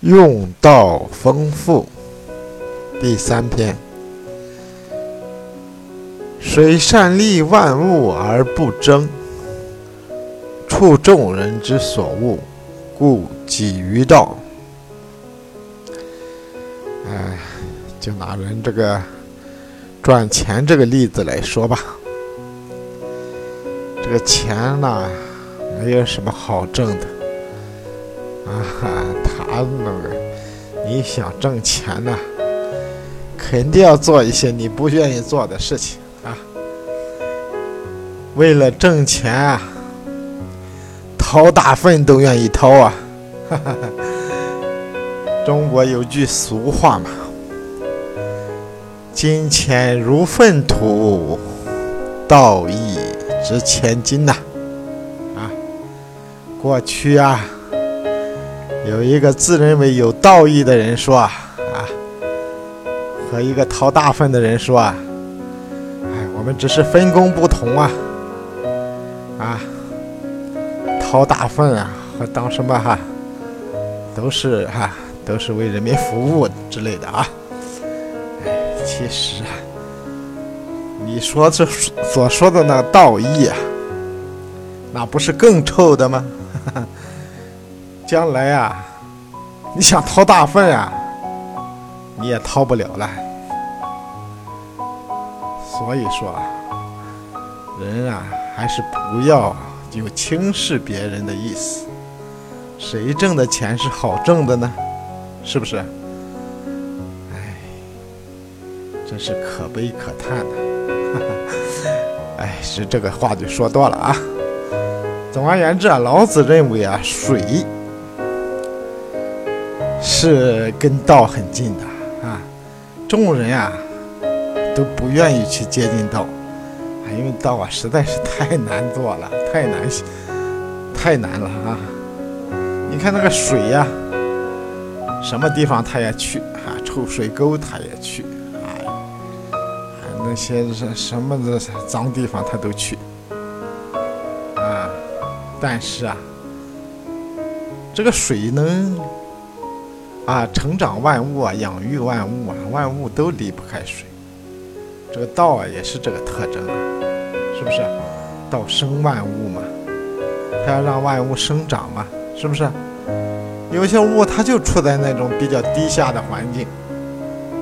用道丰富，第三篇。水善利万物而不争，处众人之所恶，故几于道。哎，就拿人这个赚钱这个例子来说吧，这个钱呐，没有什么好挣的啊哈。那个，你想挣钱呢，肯定要做一些你不愿意做的事情啊。为了挣钱啊，掏大粪都愿意掏啊。中国有句俗话嘛，“金钱如粪土，道义值千金”呐。啊，过去啊。有一个自认为有道义的人说：“啊，和一个掏大粪的人说，哎，我们只是分工不同啊，啊，掏大粪啊和当什么哈，都是哈，都是为人民服务之类的啊。哎，其实啊，你说这所说的那道义啊，那不是更臭的吗？”哈 哈将来啊，你想掏大粪啊，你也掏不了了。所以说啊，人啊，还是不要有轻视别人的意思。谁挣的钱是好挣的呢？是不是？哎，真是可悲可叹呐！哎，是这个话就说多了啊。总而言之啊，老子认为啊，水。是跟道很近的啊，众人啊都不愿意去接近道啊，因为道啊实在是太难做了，太难，太难了啊！你看那个水呀，什么地方他也去啊，臭水沟他也去啊，那些什什么的脏地方他都去啊，但是啊，这个水能。啊，成长万物啊，养育万物啊，万物都离不开水。这个道啊，也是这个特征，是不是？道生万物嘛，它要让万物生长嘛，是不是？有些物它就处在那种比较低下的环境，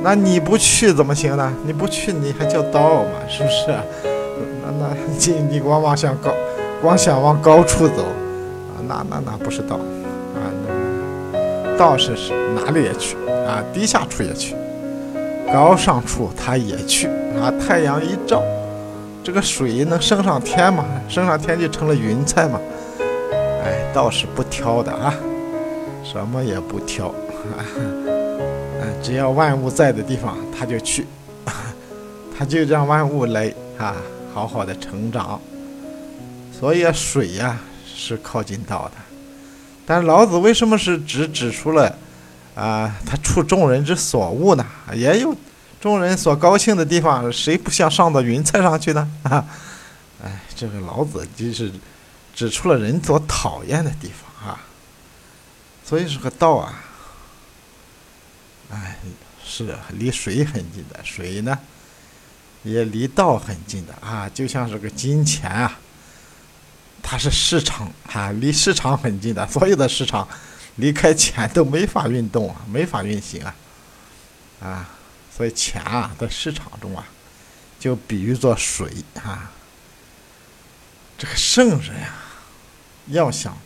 那你不去怎么行呢？你不去，你还叫道吗？是不是？那那你你光往想高，光想往高处走啊，那那那不是道。道士是哪里也去啊，低下处也去，高尚处他也去啊。太阳一照，这个水能升上天吗？升上天就成了云彩吗？哎，道士不挑的啊，什么也不挑，啊，只要万物在的地方他就去，他就让万物来啊，好好的成长。所以，水呀是靠近道的。但是老子为什么是只指出了，啊，他处众人之所恶呢？也有众人所高兴的地方，谁不想上到云彩上去呢？啊，哎，这个老子就是指出了人所讨厌的地方啊。所以这个道啊，哎，是离水很近的，水呢也离道很近的啊，就像是个金钱啊。它是市场啊，离市场很近的，所有的市场离开钱都没法运动啊，没法运行啊，啊，所以钱啊，在市场中啊，就比喻作水啊。这个圣人呀，要想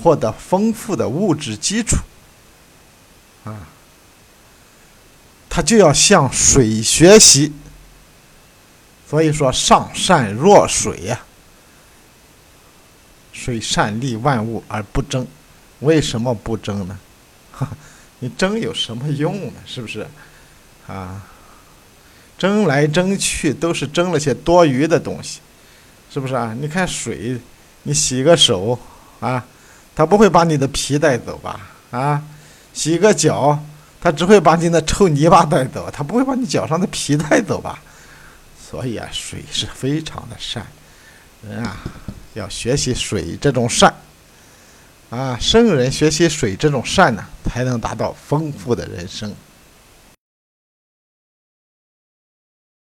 获得丰富的物质基础啊，他就要向水学习。所以说，上善若水呀。水善利万物而不争，为什么不争呢？你争有什么用呢？是不是？啊，争来争去都是争了些多余的东西，是不是啊？你看水，你洗个手啊，它不会把你的皮带走吧？啊，洗个脚，它只会把你的臭泥巴带走，它不会把你脚上的皮带走吧？所以啊，水是非常的善，人啊。要学习水这种善，啊，圣人学习水这种善呢，才能达到丰富的人生。